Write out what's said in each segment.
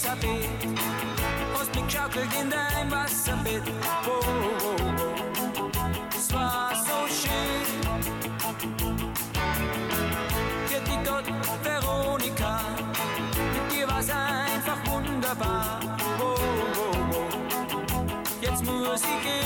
Elisabeth. mich schaukelt in dein Wasserbett. Oh, oh, oh, oh. Es war so schön. Für die Gott Veronika, mit dir war es einfach wunderbar. Oh, oh, oh, oh. Jetzt muss ich gehen.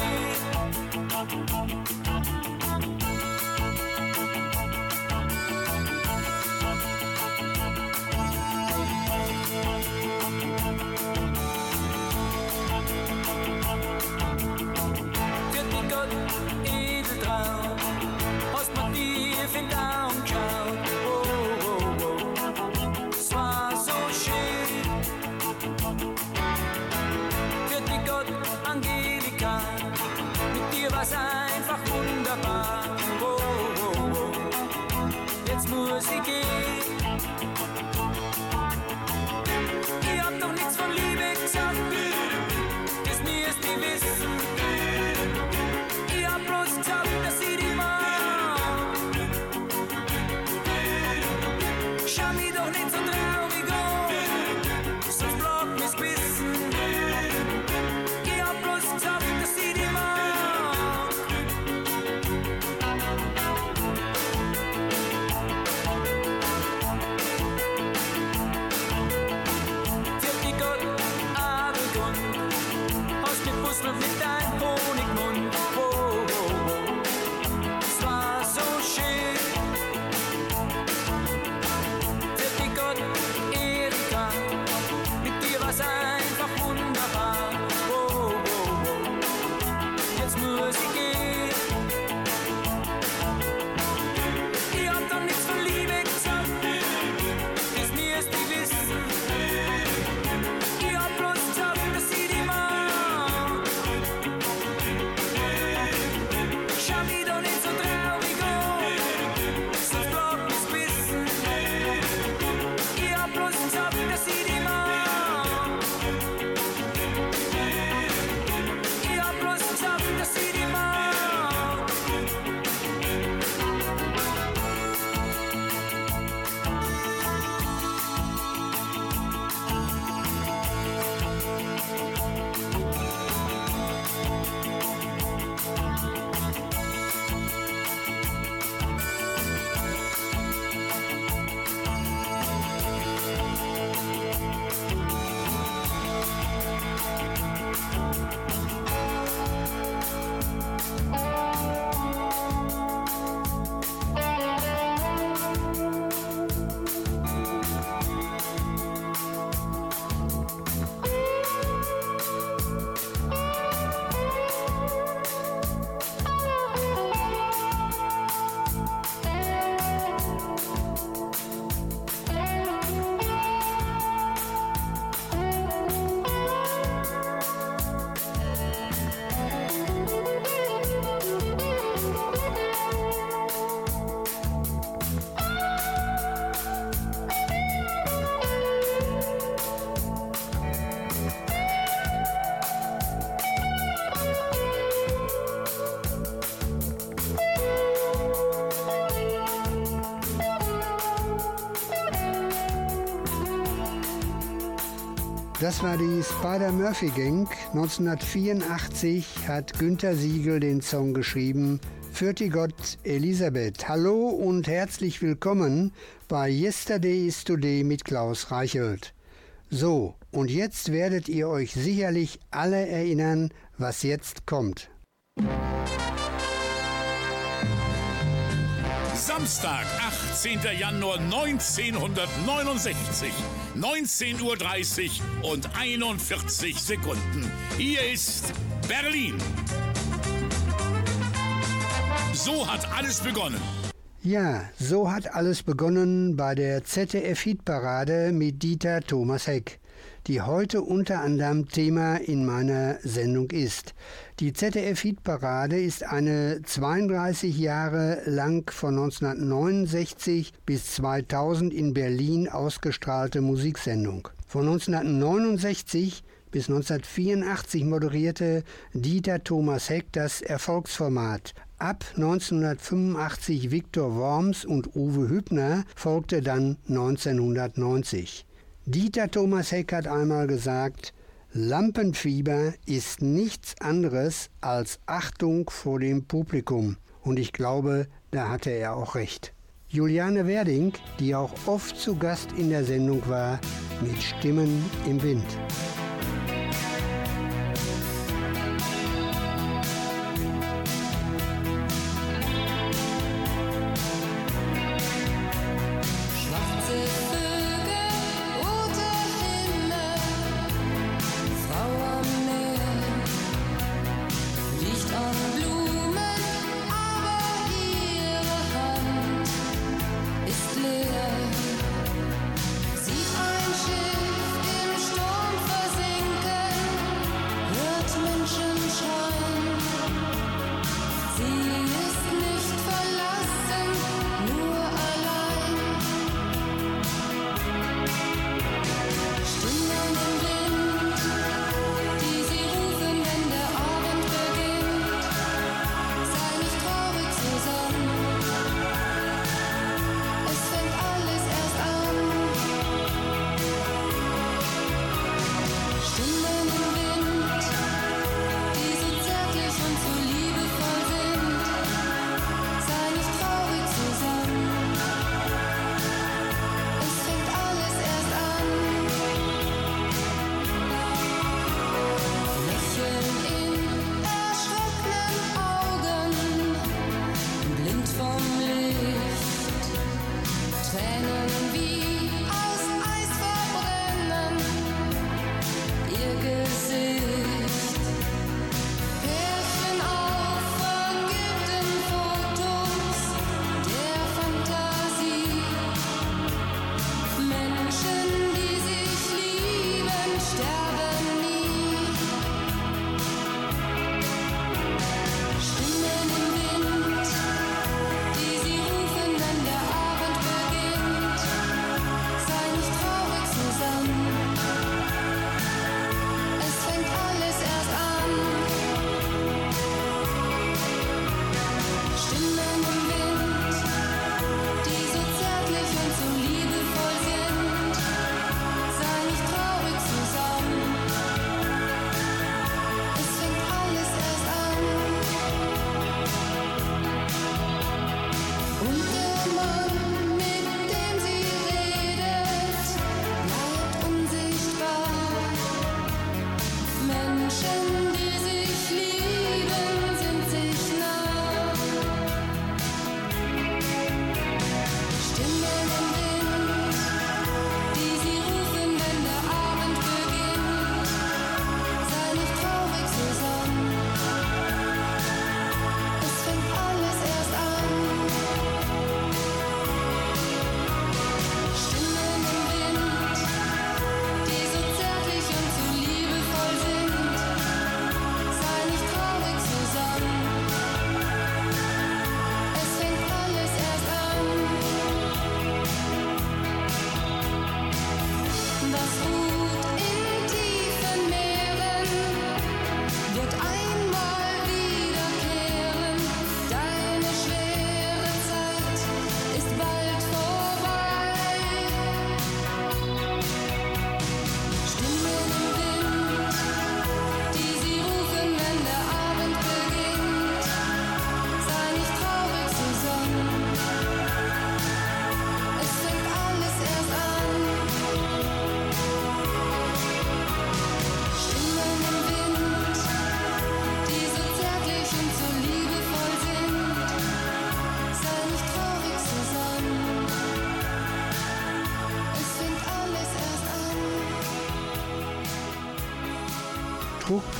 Das war die Spider-Murphy Gang. 1984 hat Günter Siegel den Song geschrieben. Für die Gott Elisabeth. Hallo und herzlich willkommen bei Yesterday is Today mit Klaus Reichelt. So, und jetzt werdet ihr euch sicherlich alle erinnern, was jetzt kommt. Samstag, 18. Januar 1969. 19.30 Uhr und 41 Sekunden. Hier ist Berlin. So hat alles begonnen. Ja, so hat alles begonnen bei der ZDF-Hitparade mit Dieter Thomas Heck, die heute unter anderem Thema in meiner Sendung ist. Die ZDF-Hitparade ist eine 32 Jahre lang von 1969 bis 2000 in Berlin ausgestrahlte Musiksendung. Von 1969 bis 1984 moderierte Dieter Thomas Heck das Erfolgsformat. Ab 1985 Viktor Worms und Uwe Hübner folgte dann 1990. Dieter Thomas Heck hat einmal gesagt, Lampenfieber ist nichts anderes als Achtung vor dem Publikum. Und ich glaube, da hatte er auch recht. Juliane Werding, die auch oft zu Gast in der Sendung war, mit Stimmen im Wind.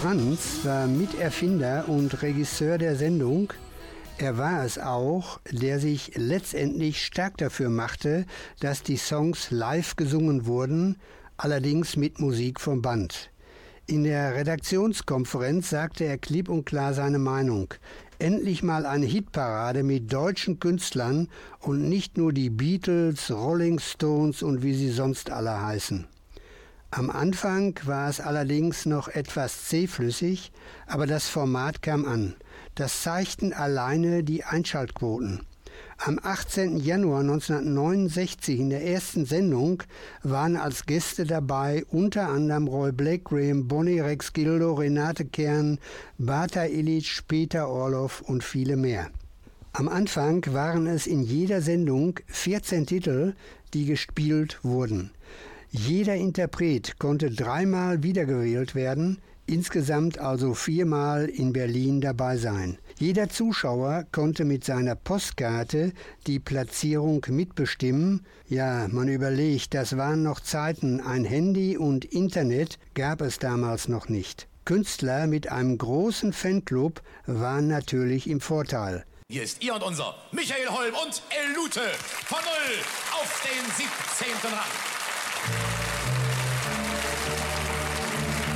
Brands war Miterfinder und Regisseur der Sendung. Er war es auch, der sich letztendlich stark dafür machte, dass die Songs live gesungen wurden, allerdings mit Musik vom Band. In der Redaktionskonferenz sagte er klipp und klar seine Meinung. Endlich mal eine Hitparade mit deutschen Künstlern und nicht nur die Beatles, Rolling Stones und wie sie sonst alle heißen. Am Anfang war es allerdings noch etwas zähflüssig, aber das Format kam an. Das zeigten alleine die Einschaltquoten. Am 18. Januar 1969 in der ersten Sendung waren als Gäste dabei unter anderem Roy Black, Graham Bonnie, Rex Gildo, Renate Kern, Bata Illich, Peter Orloff und viele mehr. Am Anfang waren es in jeder Sendung 14 Titel, die gespielt wurden. Jeder Interpret konnte dreimal wiedergewählt werden, insgesamt also viermal in Berlin dabei sein. Jeder Zuschauer konnte mit seiner Postkarte die Platzierung mitbestimmen. Ja, man überlegt, das waren noch Zeiten, ein Handy und Internet gab es damals noch nicht. Künstler mit einem großen Fanclub waren natürlich im Vorteil. Hier ist ihr und unser Michael Holm und El Lute von Null auf den 17. Rang.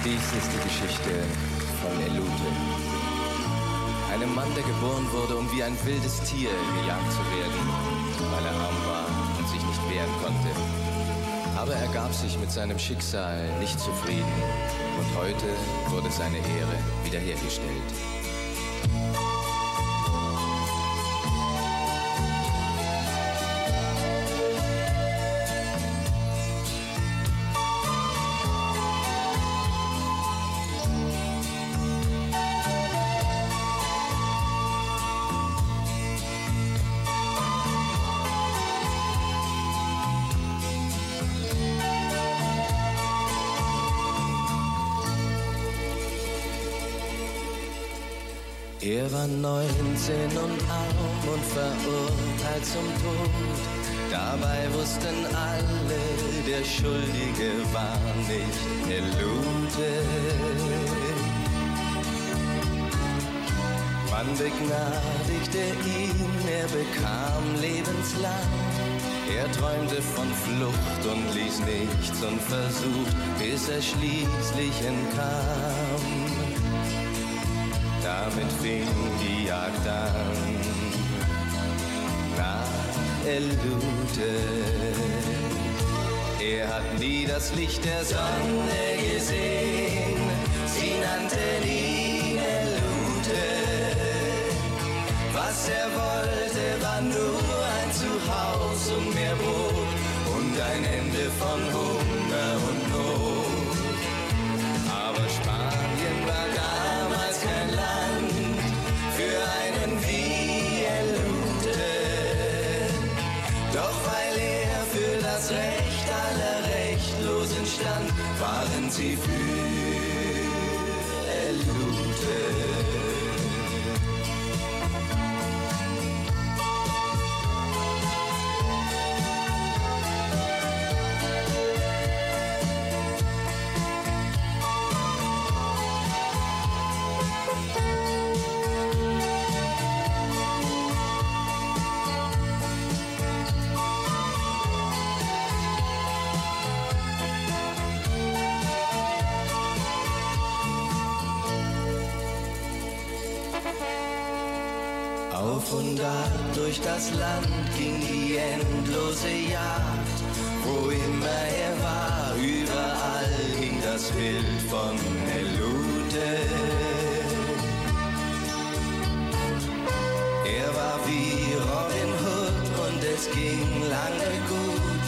Dies ist die Geschichte von Elute. Einem Mann, der geboren wurde, um wie ein wildes Tier gejagt zu werden, weil er arm war und sich nicht wehren konnte. Aber er gab sich mit seinem Schicksal nicht zufrieden und heute wurde seine Ehre wiederhergestellt. War 19 und arm und verurteilt zum Tod. Dabei wussten alle, der Schuldige war nicht Elute. Man begnadigte ihn, er bekam lebenslang. Er träumte von Flucht und ließ nichts unversucht, bis er schließlich entkam. Damit fing die Jagd an nach Elute. Er hat nie das Licht der Sonne gesehen, sie nannten ihn Elute. Was er wollte, war nur ein Zuhause und mehr Brot und ein Ende von Hunger das Land ging die endlose Jagd. Wo immer er war, überall ging das Bild von Elute. Er war wie Robin Hood und es ging lange gut.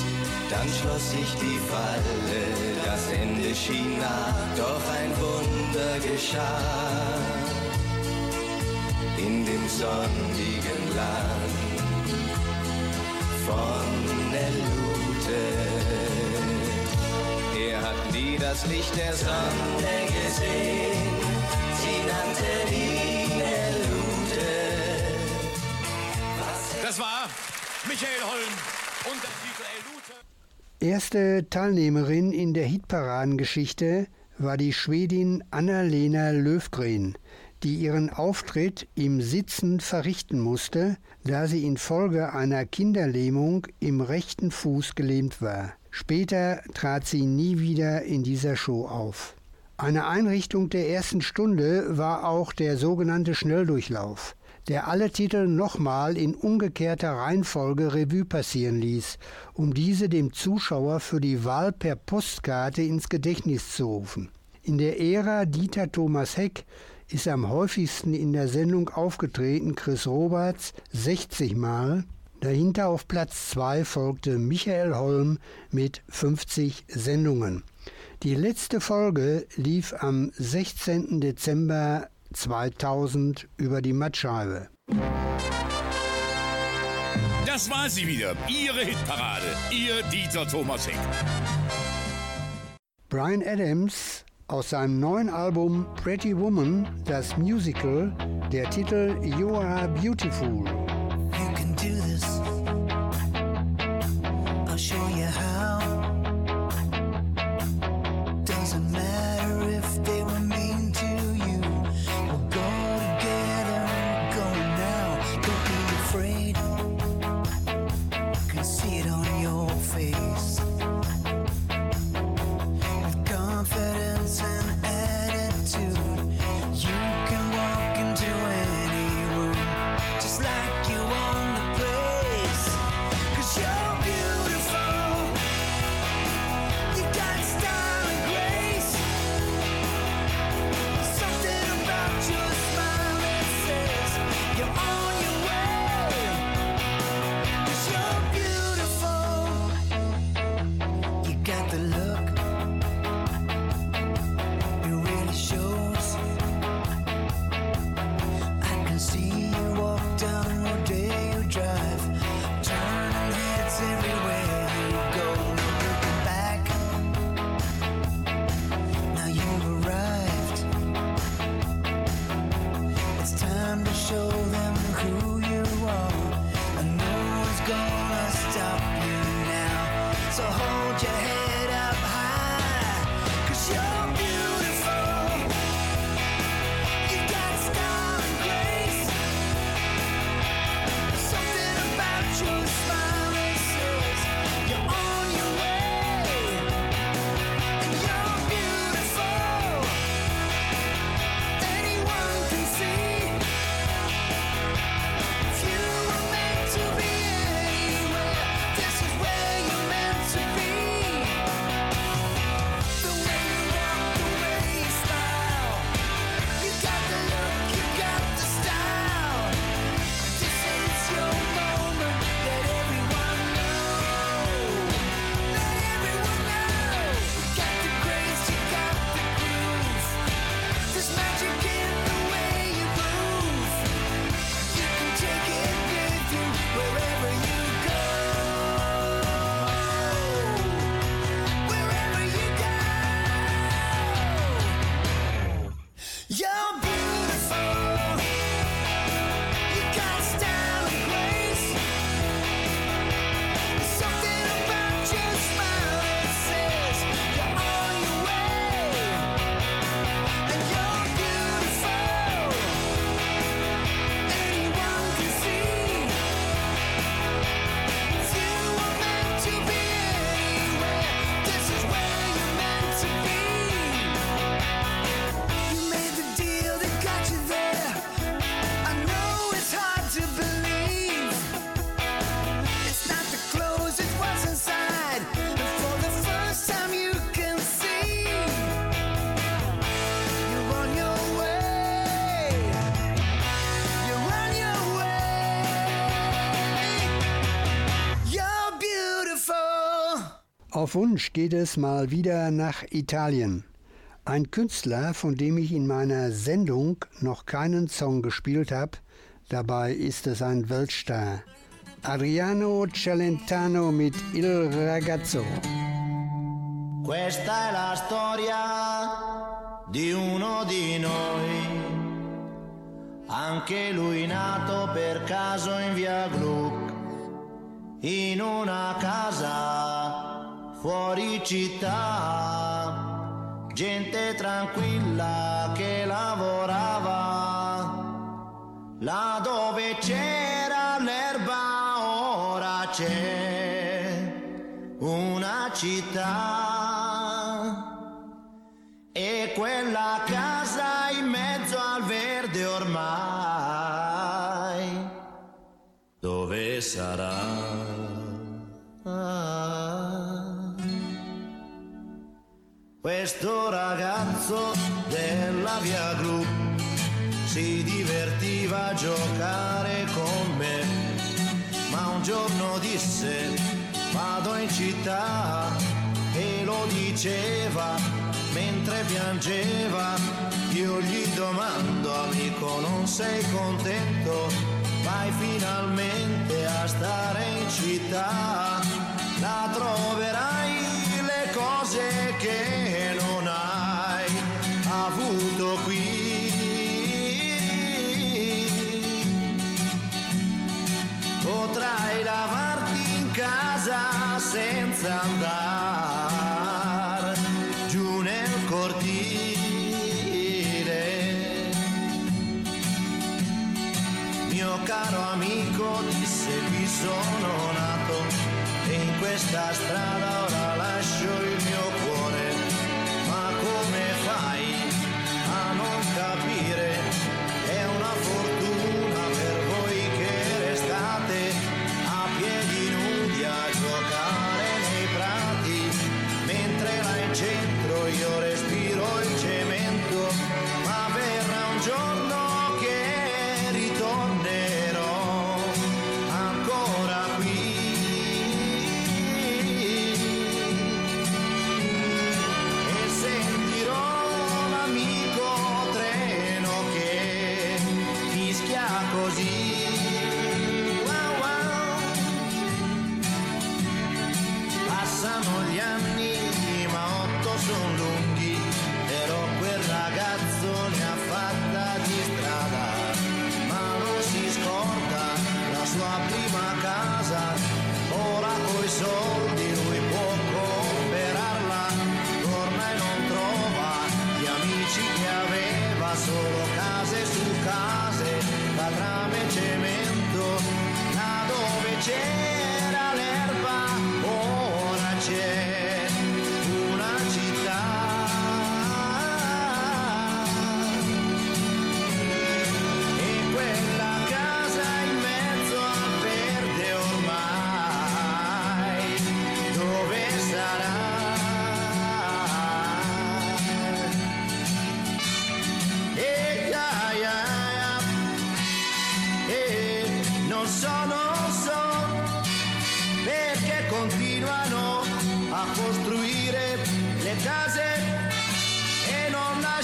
Dann schloss sich die Falle, das Ende schien nah, doch ein Wunder geschah in dem sonnigen Land Nie das Licht der Sonne gesehen, sie nannte ihn Elute. Das war Michael Holm und der Titel El Lute. Erste Teilnehmerin in der Hitparadengeschichte war die Schwedin Anna-Lena Löfgren, die ihren Auftritt im Sitzen verrichten musste, da sie infolge einer Kinderlähmung im rechten Fuß gelähmt war. Später trat sie nie wieder in dieser Show auf. Eine Einrichtung der ersten Stunde war auch der sogenannte Schnelldurchlauf, der alle Titel nochmal in umgekehrter Reihenfolge Revue passieren ließ, um diese dem Zuschauer für die Wahl per Postkarte ins Gedächtnis zu rufen. In der Ära Dieter Thomas Heck ist am häufigsten in der Sendung aufgetreten Chris Roberts 60 Mal. Dahinter auf Platz 2 folgte Michael Holm mit 50 Sendungen. Die letzte Folge lief am 16. Dezember 2000 über die Mattscheibe. Das war sie wieder, Ihre Hitparade, Ihr Dieter Thomas Heck. Brian Adams aus seinem neuen Album Pretty Woman, das Musical, der Titel You Are Beautiful. Auf Wunsch geht es mal wieder nach Italien. Ein Künstler, von dem ich in meiner Sendung noch keinen Song gespielt habe, dabei ist es ein Weltstar. Adriano Celentano mit Il Ragazzo. Questa è la storia di uno di noi, anche lui nato per caso in via Gluck, in una casa città gente tranquilla che lavorava. Là dove c'era l'erba ora c'è una città. Ragazzo della via Gru si divertiva a giocare con me, ma un giorno disse vado in città e lo diceva mentre piangeva. Io gli domando amico non sei contento? Vai finalmente a stare in città, la troverai le cose che non avuto qui. Potrai lavarti in casa senza andare giù nel cortile. Mio caro amico disse qui sono nato e in questa strada ora lascio il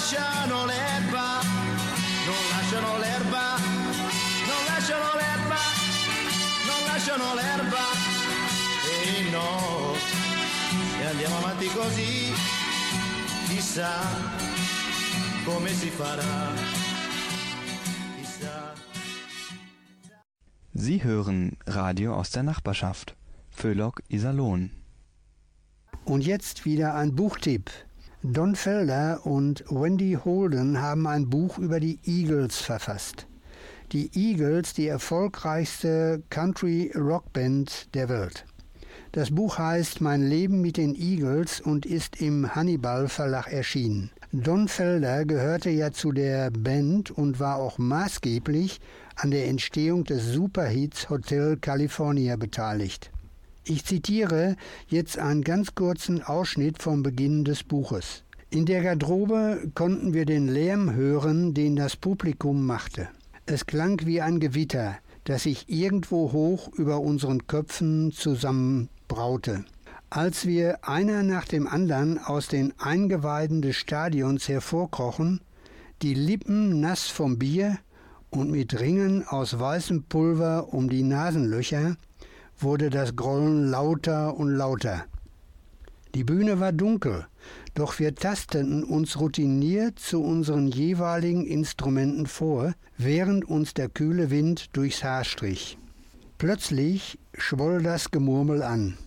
lasciano l'erba, non lasciano l'erba, non lasciano l'erba, non lasciano l'erba. E no, se andiamo avanti così, chissà come si farà. Sie hören Radio aus der Nachbarschaft. Föhlock Iserlohn. Und jetzt wieder ein Buchtipp. Don Felder und Wendy Holden haben ein Buch über die Eagles verfasst. Die Eagles, die erfolgreichste Country-Rockband der Welt. Das Buch heißt Mein Leben mit den Eagles und ist im Hannibal Verlag erschienen. Don Felder gehörte ja zu der Band und war auch maßgeblich an der Entstehung des Superhits Hotel California beteiligt. Ich zitiere jetzt einen ganz kurzen Ausschnitt vom Beginn des Buches. In der Garderobe konnten wir den Lärm hören, den das Publikum machte. Es klang wie ein Gewitter, das sich irgendwo hoch über unseren Köpfen zusammenbraute. Als wir einer nach dem anderen aus den Eingeweiden des Stadions hervorkrochen, die Lippen nass vom Bier und mit Ringen aus weißem Pulver um die Nasenlöcher, wurde das Grollen lauter und lauter. Die Bühne war dunkel, doch wir tasteten uns routiniert zu unseren jeweiligen Instrumenten vor, während uns der kühle Wind durchs Haar strich. Plötzlich schwoll das Gemurmel an.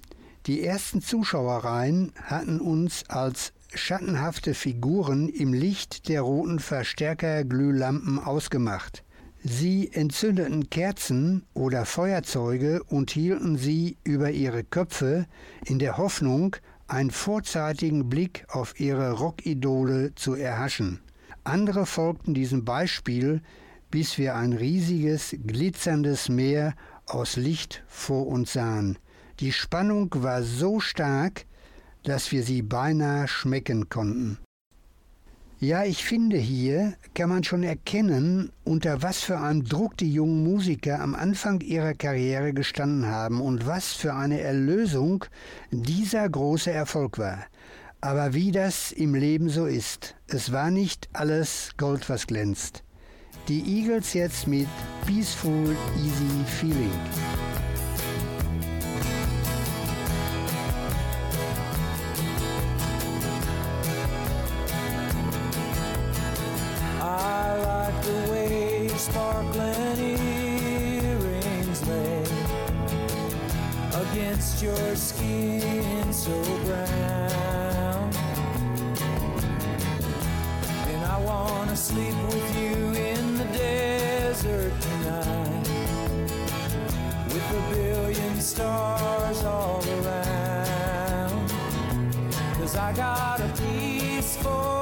Die ersten Zuschauerreihen hatten uns als schattenhafte Figuren im Licht der roten Verstärkerglühlampen ausgemacht. Sie entzündeten Kerzen oder Feuerzeuge und hielten sie über ihre Köpfe in der Hoffnung, einen vorzeitigen Blick auf ihre Rockidole zu erhaschen. Andere folgten diesem Beispiel, bis wir ein riesiges, glitzerndes Meer aus Licht vor uns sahen. Die Spannung war so stark, dass wir sie beinahe schmecken konnten. Ja, ich finde, hier kann man schon erkennen, unter was für einem Druck die jungen Musiker am Anfang ihrer Karriere gestanden haben und was für eine Erlösung dieser große Erfolg war. Aber wie das im Leben so ist, es war nicht alles Gold, was glänzt. Die Eagles jetzt mit Peaceful Easy Feeling. Sparkling earrings lay against your skin so brown. And I wanna sleep with you in the desert tonight with a billion stars all around. Cause I got a peaceful,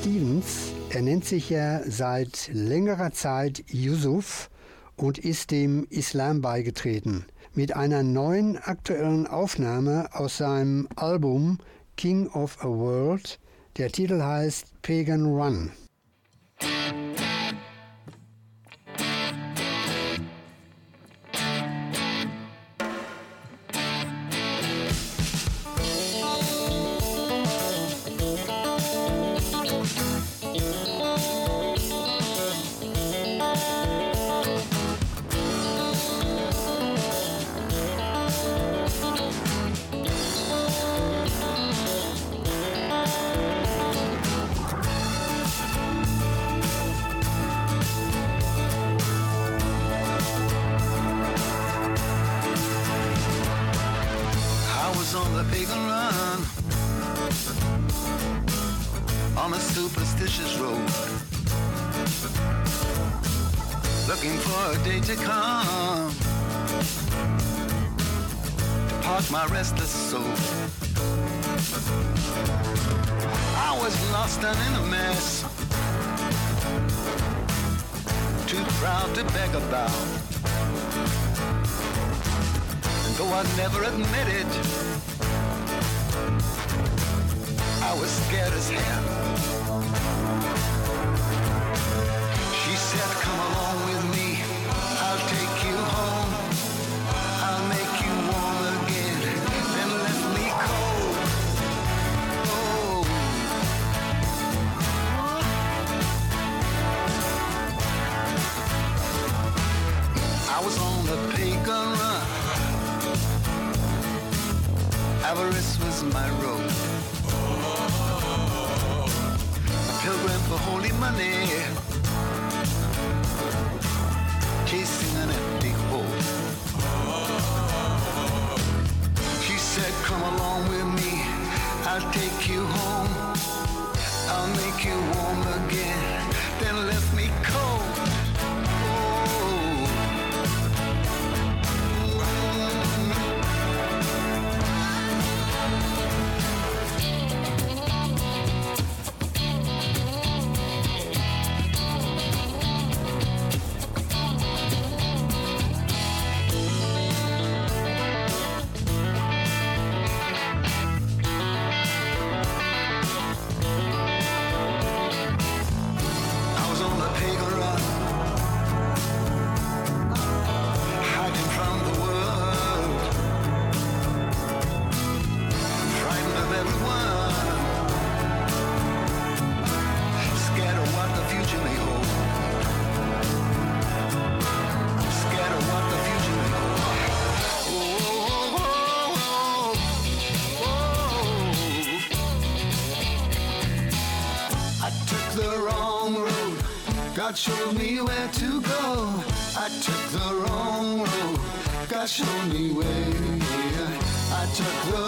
Stevens. Er nennt sich ja seit längerer Zeit Yusuf und ist dem Islam beigetreten. Mit einer neuen aktuellen Aufnahme aus seinem Album King of a World. Der Titel heißt Pagan Run. To my restless soul. I was lost and in a mess, too proud to beg about. And though I'd never admit it, I was scared as hell. Pagan run. Avarice was my road. A pilgrim for holy money. Chasing an empty hole. She said, come along with me. I'll take you home. I'll make you warm again. Then left me cold. Showed me where to go. I took the wrong road. God showed me where. I took the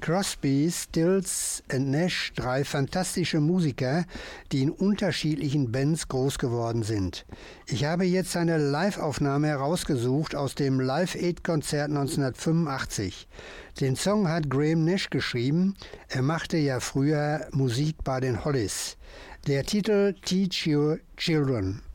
Crosby, Stills und Nash, drei fantastische Musiker, die in unterschiedlichen Bands groß geworden sind. Ich habe jetzt eine Live-Aufnahme herausgesucht aus dem Live-Aid-Konzert 1985. Den Song hat Graham Nash geschrieben. Er machte ja früher Musik bei den Hollies. Der Titel Teach Your Children.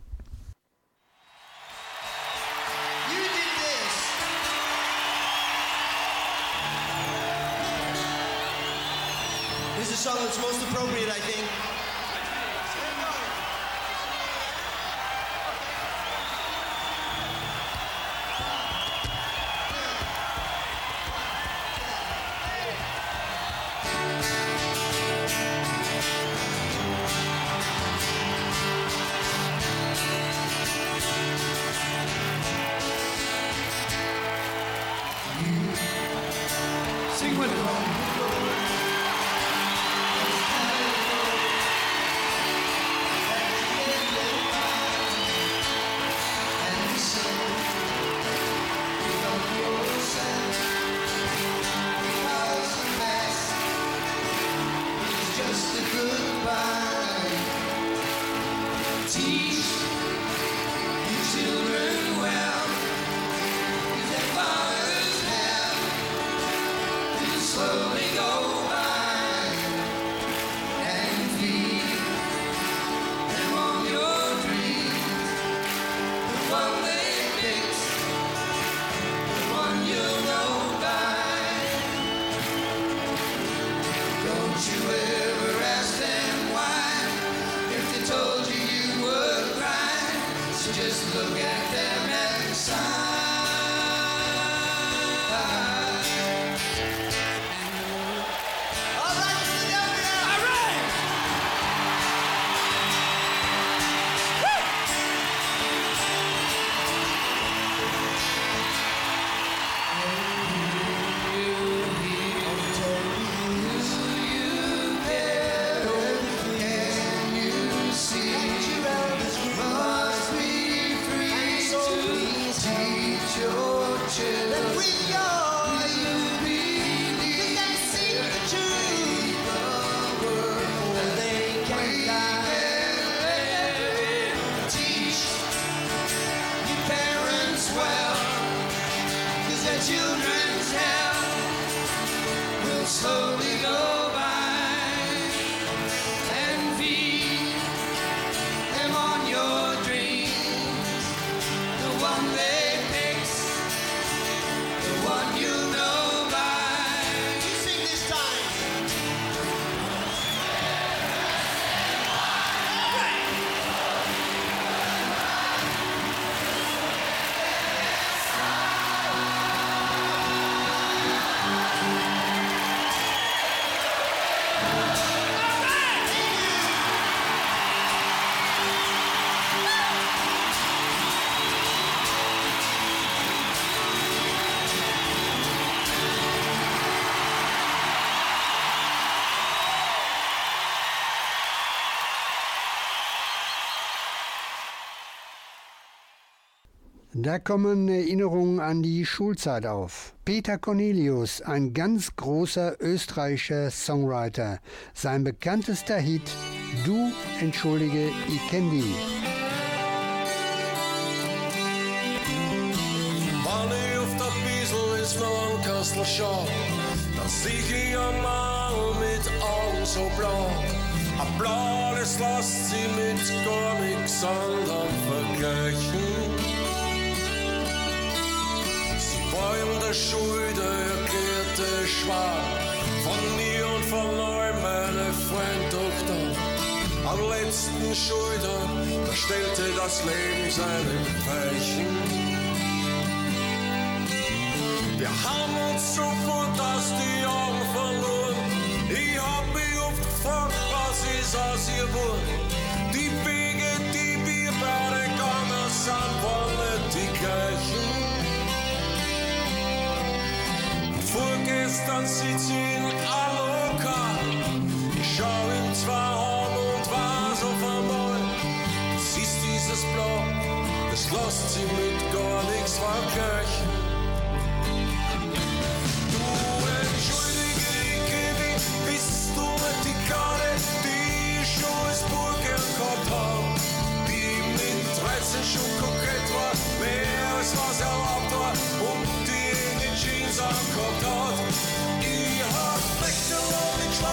Holy Ghost. Da kommen Erinnerungen an die Schulzeit auf. Peter Cornelius, ein ganz großer österreichischer Songwriter. Sein bekanntester Hit Du entschuldige, ich kenn die. Wann ich auf der Biesel ins Flankastel schau, dann sieh ich ein Mann mit Augen so blau. Ein Blau, das lässt sie mit gar nichts anderem vergleichen. In der Schule der erklärte Schwab, von mir und von all meine Freundtochter. Am letzten Schultag, da stellte das Leben seine Weichen. Wir haben uns sofort aus die Augen verloren. Ich hab mich oft gefragt, was ist aus ihr wurde. Die Wege, die wir beide gegangen sind, waren ganz Sizilien aloka. Ich schau ihm zwar an und was auf einmal. Das ist dieses Blau, das lässt sie mit gar nichts vergleichen. Du entschuldige, ich bist du mit die die ich schon als Die mit 13 schon kokett war, mehr als was erlaubt war und die in den Jeans angehabt hat.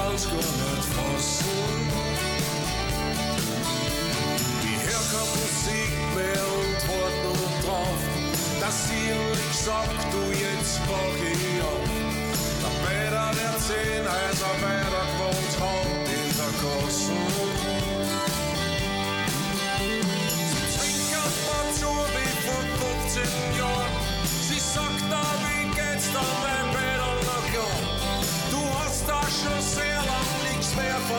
und kann's gar nicht fassen. Ich hör keine Musik mehr und wart nur drauf, dass sie endlich sagt, du jetzt wach ich auf. Der Bäder der zehn Häuser weiter gewohnt hat in der Kasse.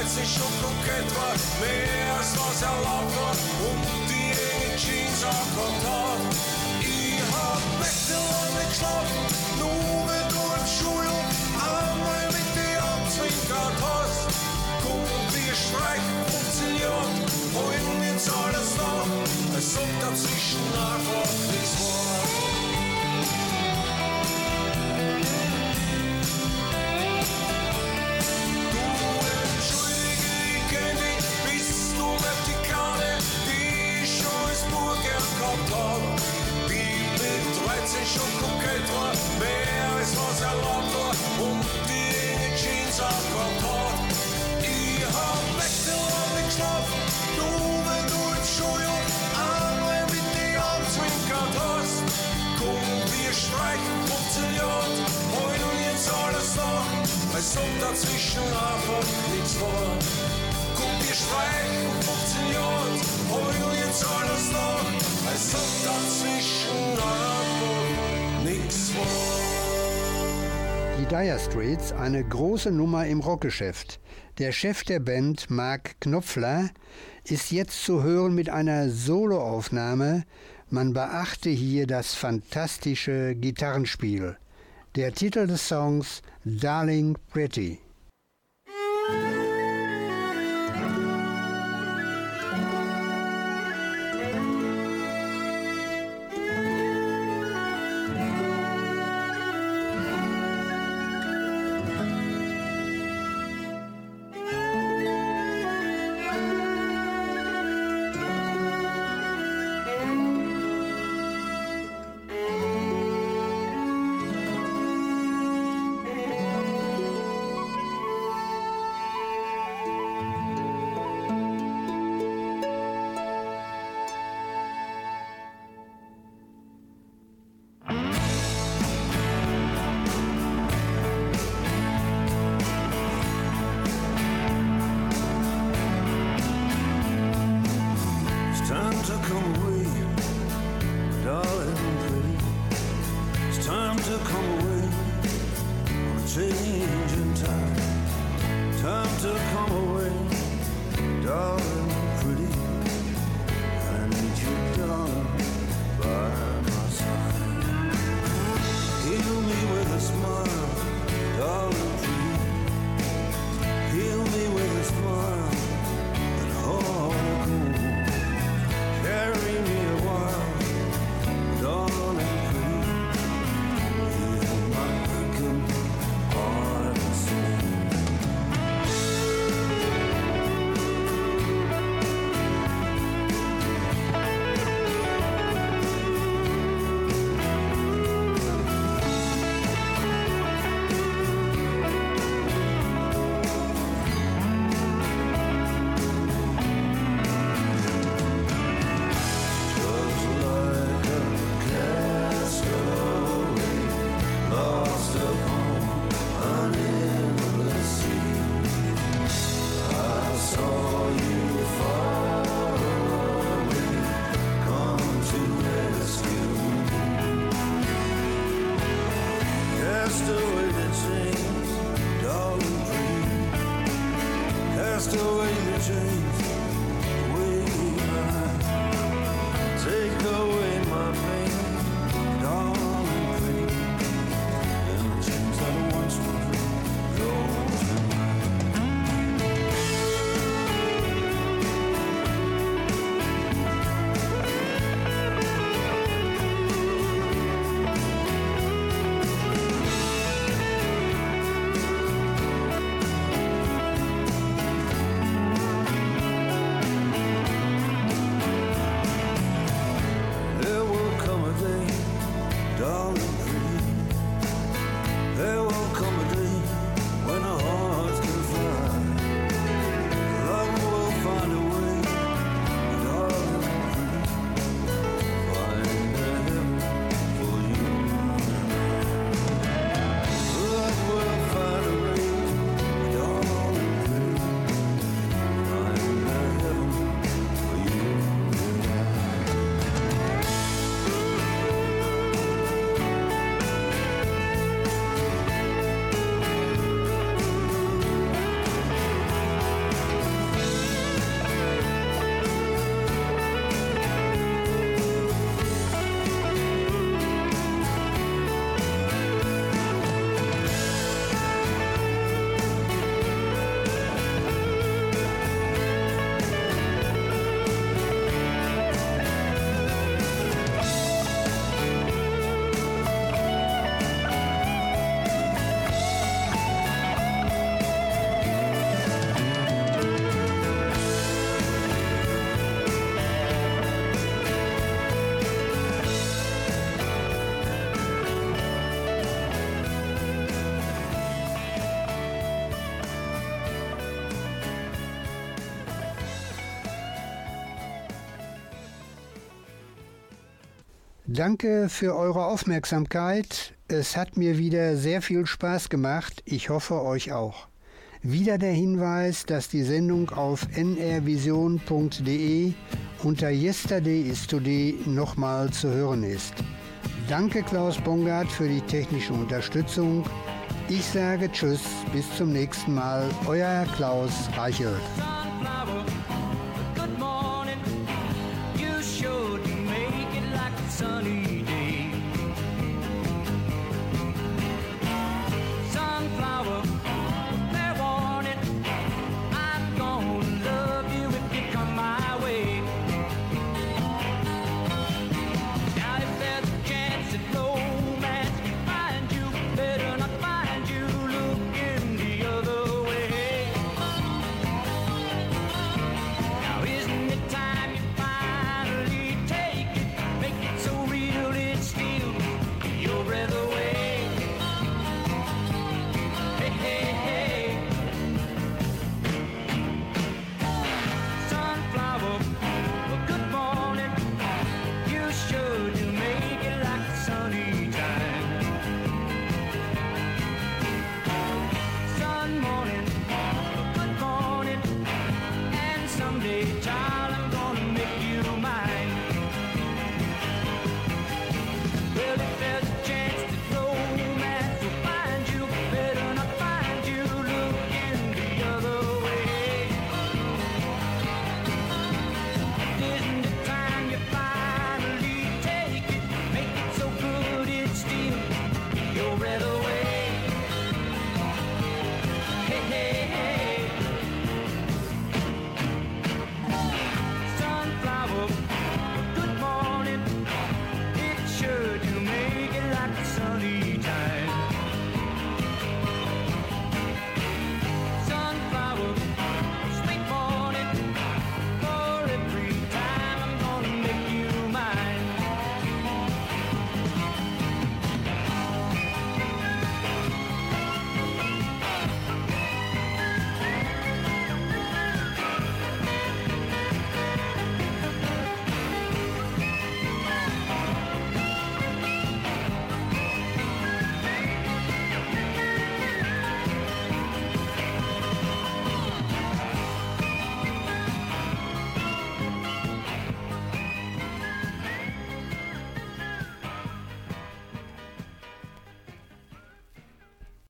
mit 13 schon kokett war, mehr als was erlaubt war und die enge Jeans auch gehabt hat. Ich hab nächtelang geschlafen, nur wenn du im Schulhof einmal mit dir abzwinkert hast. Komm, wir streichen 15 Jahre, holen jetzt alles nach, als ob dazwischen einfach nichts war. Gehabt hab. Die mit 13 schon kokett war, mehr als was erlaubt war und die Jeans auch gehabt hat. Ich hab nächtelang nicht geschlafen, nur wenn du im Schuljahr einmal mit dir abzwinkert hast. Komm, wir streichen 15 Jahre, heulen jetzt alles nach, als ob dazwischen einfach nichts war. 15 Jahre, heulen jetzt alles nach, als ob dazwischen nichts war. Die Dire Straits, eine große Nummer im Rockgeschäft. Der Chef der Band, Mark Knopfler, ist jetzt zu hören mit einer Soloaufnahme. Man beachte hier das fantastische Gitarrenspiel. Der Titel des Songs Darling Pretty. Danke für eure Aufmerksamkeit. Es hat mir wieder sehr viel Spaß gemacht. Ich hoffe euch auch. Wieder der Hinweis, dass die Sendung auf nrvision.de unter Yesterday is Today nochmal zu hören ist. Danke Klaus Bongard für die technische Unterstützung. Ich sage Tschüss, bis zum nächsten Mal. Euer Klaus Reichelt.